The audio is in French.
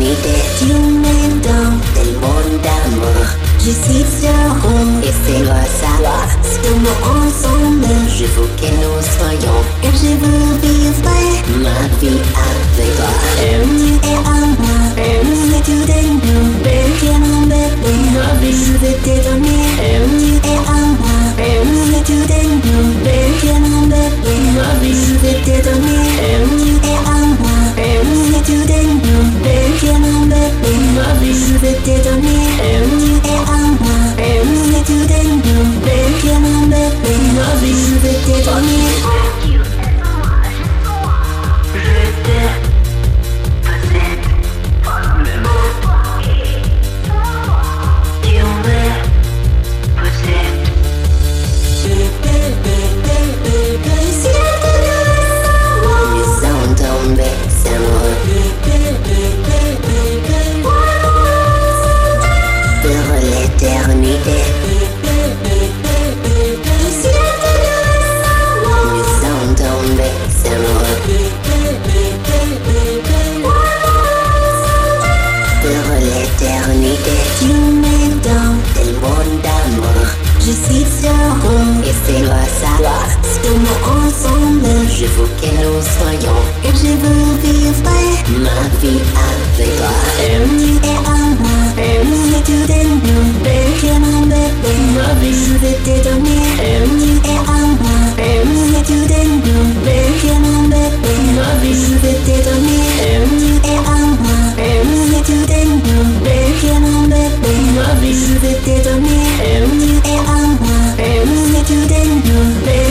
Tu d'une dans tel monde d'amour Je suis sur et c'est moi savoir Ce que nous ensemble Je veux que nous soyons Car je veux vivre ma vie avec toi Et moi et en moi Nous sommes tous des nous Tu es mon bébé Ma vie Je veux te donner Et moi et en moi Nous sommes tous des nous Tu es mon bébé Ma vie Je veux te vì anh về tòa em e anh mà em như thứ đến đường về khi mang về về ngỡ vì sự em như anh em như thứ đến đường về khi mang về về ngỡ vì sự em như anh em như thứ đến đường về khi mang về về ngỡ vì sự em như anh em như thứ đến đường về